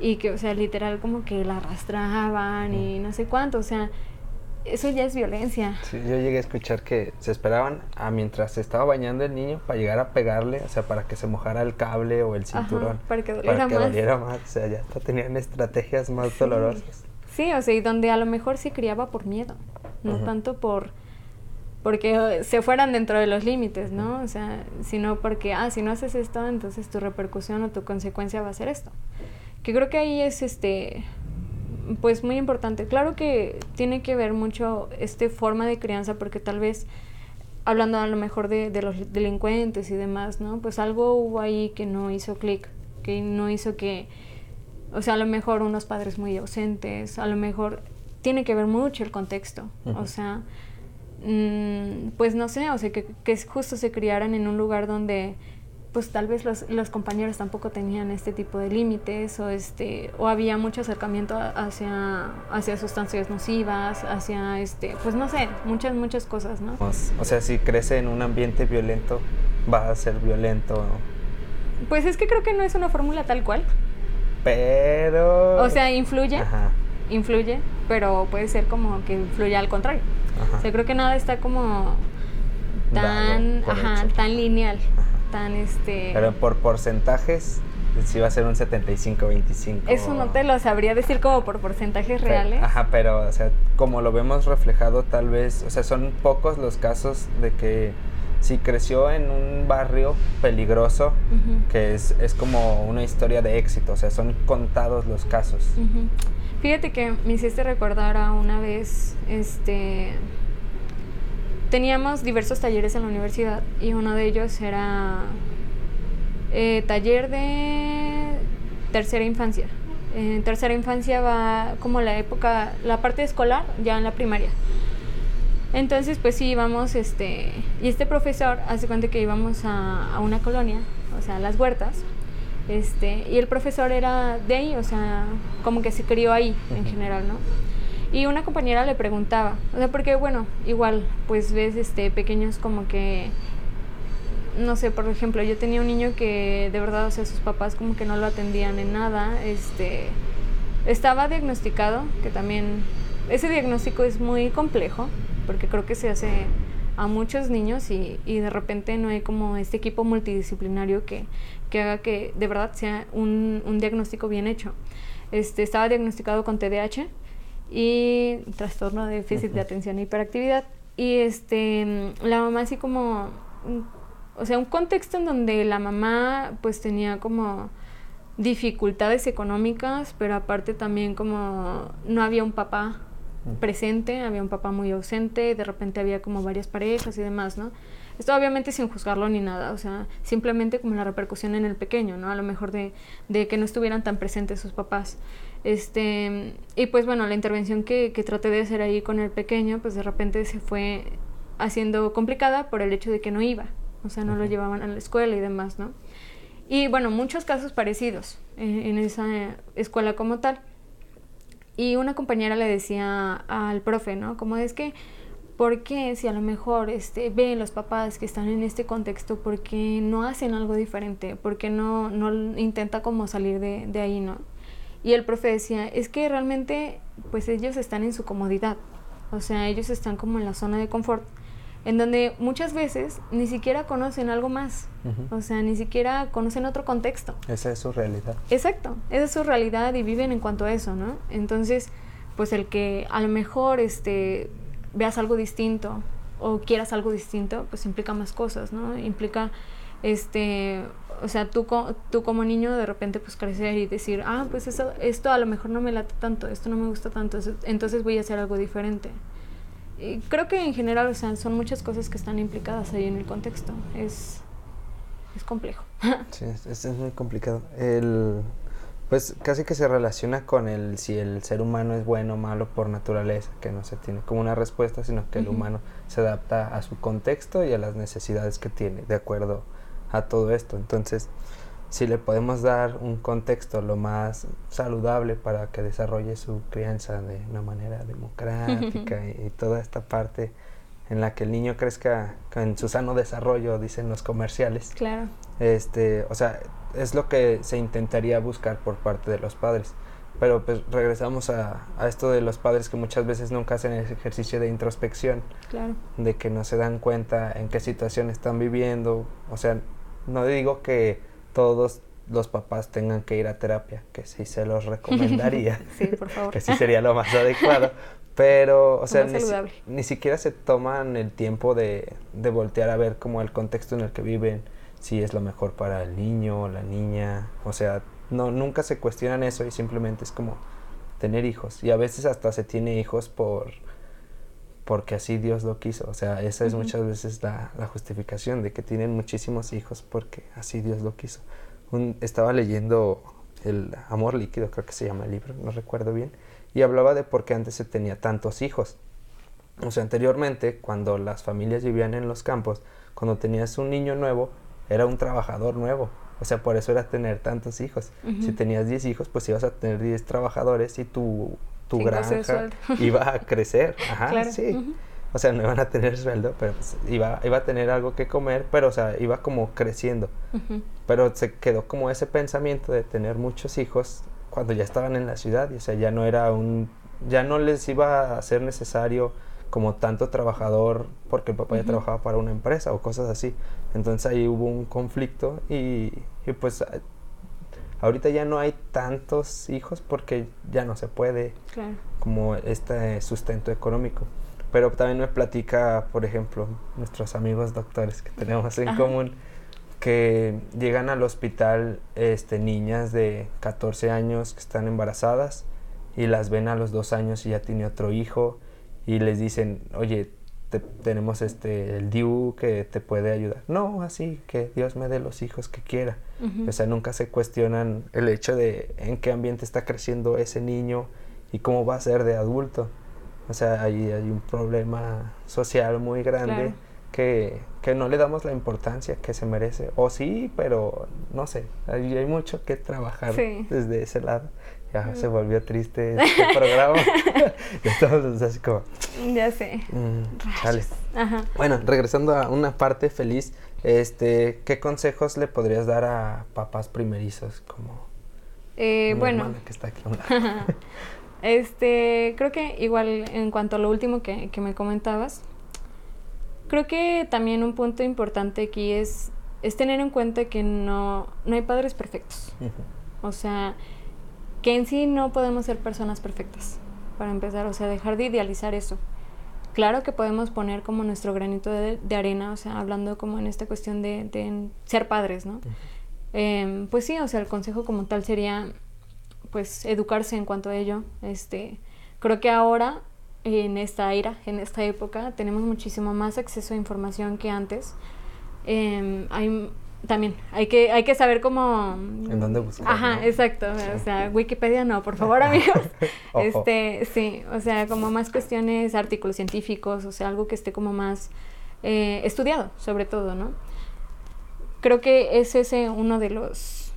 Speaker 2: y que, o sea, literal como que la arrastraban y no sé cuánto, o sea, eso ya es violencia.
Speaker 1: Sí, yo llegué a escuchar que se esperaban a mientras se estaba bañando el niño para llegar a pegarle, o sea, para que se mojara el cable o el cinturón.
Speaker 2: para que doliera para que
Speaker 1: más. doliera más. O sea, ya tenían estrategias más dolorosas.
Speaker 2: Sí, o sea, y donde a lo mejor se criaba por miedo, no tanto por porque se fueran dentro de los límites, ¿no? O sea, sino porque, ah, si no haces esto, entonces tu repercusión o tu consecuencia va a ser esto. Que creo que ahí es este pues muy importante. Claro que tiene que ver mucho este forma de crianza porque tal vez hablando a lo mejor de, de los delincuentes y demás, ¿no? Pues algo hubo ahí que no hizo clic, que no hizo que, o sea, a lo mejor unos padres muy ausentes, a lo mejor tiene que ver mucho el contexto, o sea, mm, pues no sé, o sea, que, que justo se criaran en un lugar donde pues tal vez los, los, compañeros tampoco tenían este tipo de límites o este o había mucho acercamiento hacia hacia sustancias nocivas hacia este pues no sé muchas muchas cosas no
Speaker 1: o sea si crece en un ambiente violento va a ser violento
Speaker 2: pues es que creo que no es una fórmula tal cual.
Speaker 1: Pero
Speaker 2: o sea influye influye pero puede ser como que influye al contrario. O sea creo que nada está como tan ajá, tan lineal tan este...
Speaker 1: Pero por porcentajes, sí va a ser un 75-25.
Speaker 2: Eso no te lo sabría decir como por porcentajes reales.
Speaker 1: ajá, pero, o sea, como lo vemos reflejado tal vez, o sea, son pocos los casos de que si creció en un barrio peligroso, que es, es, como una historia de éxito, o sea, son contados los casos.
Speaker 2: Fíjate que me hiciste recordar a una vez, este, teníamos diversos talleres en la universidad y uno de ellos era eh, taller de tercera infancia. En tercera infancia va como la época, la parte escolar, ya en la primaria. Entonces, pues sí, íbamos, este, y este profesor hace cuenta que íbamos a, una colonia, o sea, a las huertas, este, y el profesor era de ahí, o sea, como que se crió ahí en general, ¿no? Y una compañera le preguntaba, o sea, porque bueno, igual, pues ves este pequeños como que no sé, por ejemplo, yo tenía un niño que de verdad, o sea, sus papás como que no lo atendían en nada, este estaba diagnosticado, que también ese diagnóstico es muy complejo, porque creo que se hace a muchos niños y, y de repente no hay como este equipo multidisciplinario que, que haga que de verdad sea un, un diagnóstico bien hecho. Este, estaba diagnosticado con TDAH, y trastorno de déficit de atención e hiperactividad. Y este, la mamá así como, o sea, un contexto en donde la mamá pues tenía como dificultades económicas, pero aparte también como no había un papá presente, había un papá muy ausente, de repente había como varias parejas y demás, ¿no? Esto obviamente sin juzgarlo ni nada, o sea, simplemente como la repercusión en el pequeño, ¿no? A lo mejor de, de que no estuvieran tan presentes sus papás. Este, y pues bueno, la intervención que, que traté de hacer ahí con el pequeño, pues de repente se fue haciendo complicada por el hecho de que no iba, o sea, no lo llevaban a la escuela y demás, ¿no? Y bueno, muchos casos parecidos en, esa escuela como tal. y una compañera le decía al profe, ¿no? Como es que, ¿por qué si a lo mejor este, ven los papás que están en este contexto, ¿por qué no hacen algo diferente? ¿Por qué no, no intenta como salir de, de ahí, ¿no? Y el profe decía, es que realmente pues ellos están en su comodidad, o sea, ellos están como en la zona de confort, en donde muchas veces ni siquiera conocen algo más, o sea, ni siquiera conocen otro contexto.
Speaker 1: Esa es su realidad.
Speaker 2: Exacto, esa es su realidad y viven en cuanto a eso, ¿no? Entonces, pues el que a lo mejor este, veas algo distinto o quieras algo distinto, pues implica más cosas, ¿no? Implica este o sea, tú, tú como niño de repente pues crecer y decir, ah, pues eso, esto a lo mejor no me late tanto, esto no me gusta tanto, entonces voy a hacer algo diferente. Y creo que en general, o sea, son muchas cosas que están implicadas ahí en el contexto. Es, es complejo. [LAUGHS]
Speaker 1: sí, es, es, muy complicado. El, pues casi que se relaciona con el si el ser humano es bueno o malo por naturaleza, que no se tiene como una respuesta, sino que el humano se adapta a su contexto y a las necesidades que tiene, de acuerdo a todo esto. Entonces, si le podemos dar un contexto lo más saludable para que desarrolle su crianza de una manera democrática [LAUGHS] y, toda esta parte en la que el niño crezca en su sano desarrollo, dicen los comerciales.
Speaker 2: Claro.
Speaker 1: Este, o sea, es lo que se intentaría buscar por parte de los padres. Pero pues regresamos a, a esto de los padres que muchas veces nunca hacen ese ejercicio de introspección.
Speaker 2: Claro.
Speaker 1: De que no se dan cuenta en qué situación están viviendo. O sea, no digo que todos los papás tengan que ir a terapia, que sí se los [LAUGHS] recomendaría.
Speaker 2: sí, por favor.
Speaker 1: que sí sería lo más adecuado. Pero, o sea, ni, siquiera se toman el tiempo de, de, voltear a ver como el contexto en el que viven, si es lo mejor para el niño o la niña. O sea, no, nunca se cuestionan eso y simplemente es como tener hijos. Y a veces hasta se tiene hijos por porque así Dios lo quiso. O sea, esa es muchas veces la, la, justificación de que tienen muchísimos hijos porque así Dios lo quiso. Un, estaba leyendo El Amor Líquido, creo que se llama el libro, no recuerdo bien, y hablaba de por qué antes se tenía tantos hijos. O sea, anteriormente, cuando las familias vivían en los campos, cuando tenías un niño nuevo, era un trabajador nuevo. O sea, por eso era tener tantos hijos. Si tenías 10 hijos, pues ibas a tener 10 trabajadores y tu tu granja [LAUGHS] iba a crecer. Ajá, sí. O sea, no iban a tener sueldo, pero pues iba, iba a tener algo que comer, pero o sea, iba como creciendo. Pero se quedó como ese pensamiento de tener muchos hijos cuando ya estaban en la ciudad, y o sea, ya no era un, ya no les iba a ser necesario como tanto trabajador porque el papá ya trabajaba para una empresa o cosas así. Entonces ahí hubo un conflicto y, y pues Ahorita ya no hay tantos hijos porque ya no se puede como este sustento económico. Pero también me platica, por ejemplo, nuestros amigos doctores que tenemos en común, que llegan al hospital este, niñas de 14 años que están embarazadas y las ven a los dos años y ya tiene otro hijo y les dicen, oye, tenemos este el DIU que te puede ayudar. No, así que Dios me dé los hijos que quiera. O sea, nunca se cuestionan el hecho de en qué ambiente está creciendo ese niño y cómo va a ser de adulto. O sea, ahí hay un problema social muy grande que, que, no le damos la importancia que se merece. O sí, pero no sé, hay, hay mucho que trabajar desde ese lado ya se volvió triste este [LAUGHS] programa. [LAUGHS] ya estamos así como.
Speaker 2: Ya sé.
Speaker 1: Mm, bueno, regresando a una parte feliz, este, ¿qué consejos le podrías dar a papás primerizos como
Speaker 2: eh, bueno,
Speaker 1: que está aquí [LAUGHS]
Speaker 2: este, creo que igual en cuanto a lo último que, que, me comentabas, creo que también un punto importante aquí es, es tener en cuenta que no, no hay padres perfectos. O sea, que en sí no podemos ser personas perfectas, para empezar, o sea, dejar de idealizar eso. Claro que podemos poner como nuestro granito de, arena, o sea, hablando como en esta cuestión de, ser padres, ¿no? Em, pues sí, o sea, el consejo como tal sería, pues, educarse en cuanto a ello. Este, creo que ahora, en esta era, en esta época, tenemos muchísimo más acceso a información que antes. Eh, hay también hay que hay que saber cómo
Speaker 1: en dónde buscar
Speaker 2: ajá exacto o sea Wikipedia no por favor amigos. [LAUGHS] Este sí o sea como más cuestiones artículos científicos o sea algo que esté como más eh, estudiado sobre todo no creo que es ese uno de los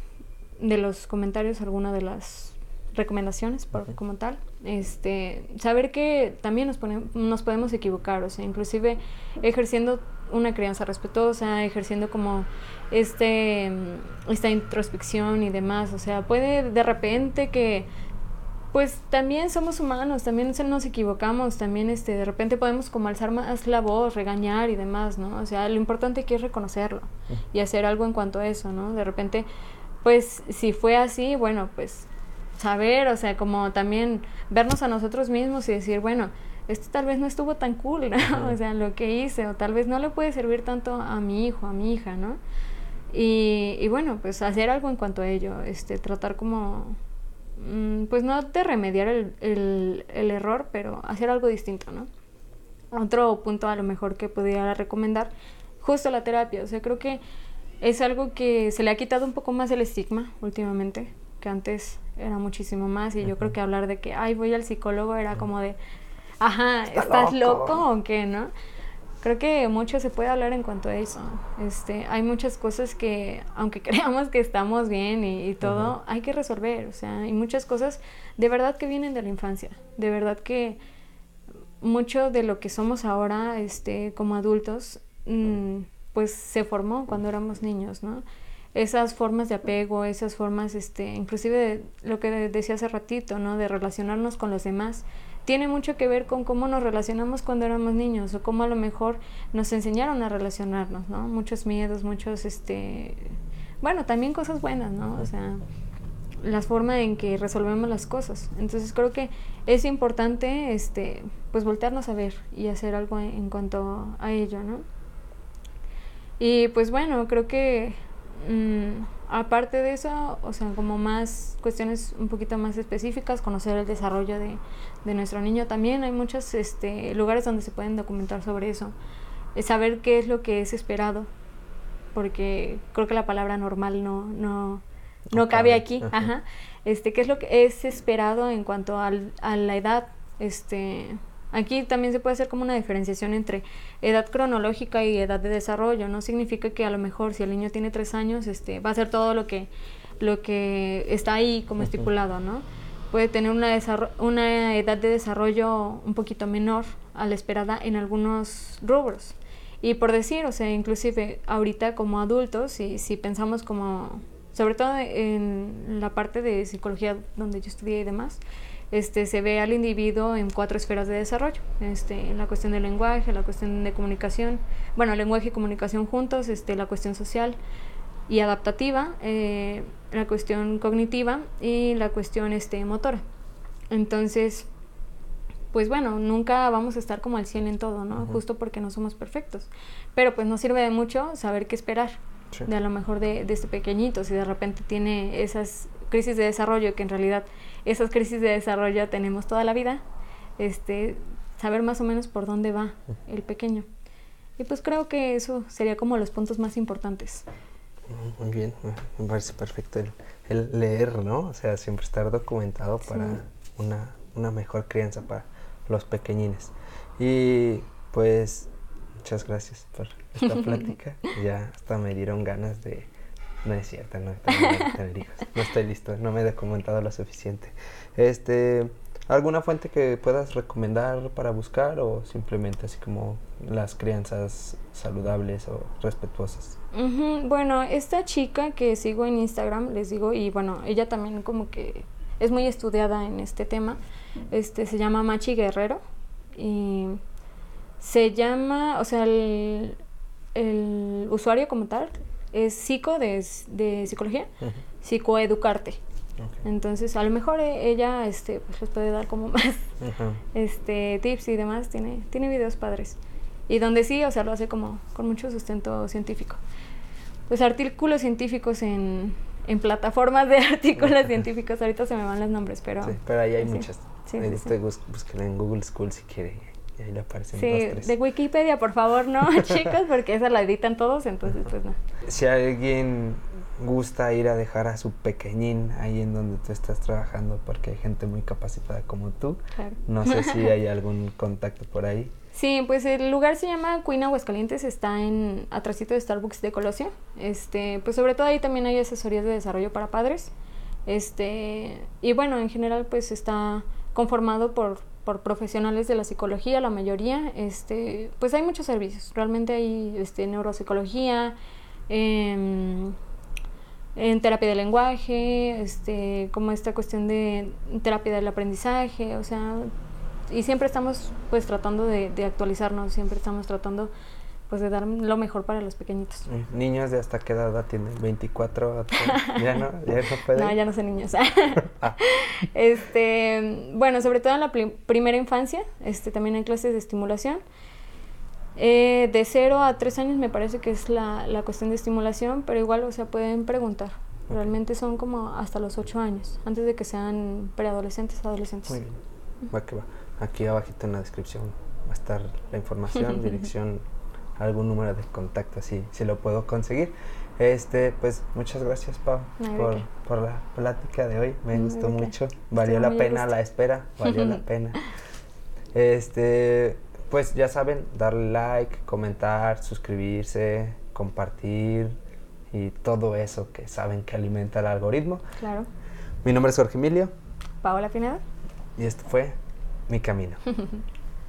Speaker 2: de los comentarios alguna de las recomendaciones por, como tal. Este, saber que también nos, nos podemos equivocar, o sea, inclusive ejerciendo una crianza respetuosa, ejerciendo como este, esta introspección y demás, o sea, puede de repente que pues también somos humanos, también nos equivocamos, también este, de repente podemos como alzar más la voz, regañar y demás, ¿no? O sea, lo importante aquí es reconocerlo y hacer algo en cuanto a eso, ¿no? De repente, pues si fue así, bueno, pues saber, o sea, como también vernos a nosotros mismos y decir, bueno, esto tal vez no estuvo tan cool, ¿no? [LAUGHS] O sea, lo que hice, o tal vez no le puede servir tanto a mi hijo, a mi hija, ¿no? Y, y bueno, pues hacer algo en cuanto a ello, este, tratar como Mm, pues no de remediar el, el, error, pero hacer algo distinto, ¿no? Otro punto a lo mejor que podría recomendar, justo la terapia, o sea, creo que es algo que se le ha quitado un poco más el estigma últimamente, que antes era muchísimo más, y yo creo que hablar de que, ay, voy al psicólogo era como de, ajá, ¿estás loco o qué, no? Creo que mucho se puede hablar en cuanto a eso. Este, hay muchas cosas que, aunque [LAUGHS] creamos que estamos bien y, todo, hay que resolver. O sea, hay muchas cosas de verdad que vienen de la infancia. De verdad que mucho de lo que somos ahora, este, como adultos, mm, pues se formó cuando éramos niños, ¿no? Esas formas de apego, esas formas, este, inclusive de lo que decía hace ratito, ¿no? De relacionarnos con los demás tiene mucho que ver con cómo nos relacionamos cuando éramos niños o cómo a lo mejor nos enseñaron a relacionarnos, ¿no? Muchos miedos, muchos, este, bueno, también cosas buenas, ¿no? O sea, la forma en que resolvemos las cosas. Entonces creo que es importante, este, pues voltearnos a ver y hacer algo en cuanto a ello, ¿no? Y pues bueno, creo que mm, aparte de eso, o sea, como más cuestiones un poquito más específicas, conocer el desarrollo de, de nuestro niño también. Hay muchos este, lugares donde se pueden documentar sobre eso. saber qué es lo que es esperado, porque creo que la palabra normal no, no, no cabe aquí. Ajá. Este, ¿Qué es lo que es esperado en cuanto al, a la edad? Este, Aquí también se puede hacer como una diferenciación entre edad cronológica y edad de desarrollo. No significa que a lo mejor si el niño tiene tres años, este, va a hacer todo lo que, lo que está ahí como estipulado, ¿no? Puede tener una, una edad de desarrollo un poquito menor a la esperada en algunos rubros. Y por decir, o sea, inclusive ahorita como adultos, si, si pensamos como, sobre todo en la parte de psicología donde yo estudié y demás, este, se ve al individuo en cuatro esferas de desarrollo, este, en la cuestión del lenguaje, la cuestión de comunicación, bueno, lenguaje y comunicación juntos, este, la cuestión social y adaptativa, eh, la cuestión cognitiva y la cuestión este, motora. Entonces, pues bueno, nunca vamos a estar como al 100 en todo, ¿no? Justo porque no somos perfectos. Pero pues nos sirve de mucho saber qué esperar. De a lo mejor de, de este pequeñito, si de repente tiene esas crisis de desarrollo, que en realidad esas crisis de desarrollo tenemos toda la vida, este, saber más o menos por dónde va el pequeño. Y pues creo que eso sería como los puntos más importantes.
Speaker 1: Muy bien, me parece perfecto el, leer, ¿no? O sea, siempre estar documentado para una, una mejor crianza para los pequeñines. Y pues muchas gracias por esta [LAUGHS] plática. ya hasta me dieron ganas de, no es cierto, no, no estoy listo, no me he documentado lo suficiente. Este, ¿Alguna fuente que puedas recomendar para buscar o simplemente así como las crianzas saludables o respetuosas?
Speaker 2: Bueno, esta chica que sigo en Instagram, les digo, y bueno, ella también como que es muy estudiada en este tema, este, se llama Machi Guerrero y se llama, o sea, el, el usuario como tal es psico de, de psicología, psicoeducarte. Entonces, a lo mejor e, ella este, pues les puede dar como [LAUGHS] más este, tips y demás. Tiene, tiene videos padres. Y donde sí, o sea, lo hace como con mucho sustento científico. Pues artículos científicos en, en plataformas de [LAUGHS] artículos científicos. Ahorita se me van los nombres, pero...
Speaker 1: Sí, pero ahí hay muchas. Sí, en Google School si quiere y ahí le aparecen
Speaker 2: sí, de Wikipedia, por favor, no, [LAUGHS] chicos, porque esa la editan todos, entonces pues no.
Speaker 1: Si alguien gusta ir a dejar a su pequeñín ahí en donde tú estás trabajando, porque hay gente muy capacitada como tú, no sé si hay [LAUGHS] algún contacto por ahí.
Speaker 2: Sí, pues el lugar se llama Queen Aguascalientes, está en atrásito de Starbucks de Colosio. Este, pues sobre todo ahí también hay asesorías de desarrollo para padres. Este, y bueno, en general pues está conformado por, por profesionales de la psicología, la mayoría, este, pues hay muchos servicios, realmente hay este, neuropsicología, em, en terapia de lenguaje, este, como esta cuestión de terapia del aprendizaje, o sea, y siempre estamos pues tratando de, de actualizarnos, siempre estamos tratando pues de dar lo mejor para los pequeñitos.
Speaker 1: ¿Niños de hasta qué edad tienen? ¿24? ¿Ya no? ¿Ya no [LAUGHS] pueden?
Speaker 2: No, ya no son niños. [LAUGHS] ah. Este, bueno, sobre todo en la primera infancia, este, también hay clases de estimulación. Eh, de 0 a 3 años me parece que es la, la, cuestión de estimulación, pero igual, o sea, pueden preguntar. Realmente son como hasta los 8 años, antes de que sean preadolescentes, adolescentes.
Speaker 1: Muy bien. Va que va. Aquí abajito en la descripción va a estar la información, [LAUGHS] dirección algún número de contacto si, si lo puedo conseguir. Este, pues muchas gracias Pau por, por, la plática de hoy, me gustó mucho, valió la pena la espera, valió la [LAUGHS] pena. Este, pues ya saben, darle like, comentar, suscribirse, compartir y todo eso que saben que alimenta el algoritmo.
Speaker 2: Claro.
Speaker 1: Mi nombre es Jorge Emilio.
Speaker 2: Paola Pineda.
Speaker 1: Y esto fue Mi Camino. [LAUGHS]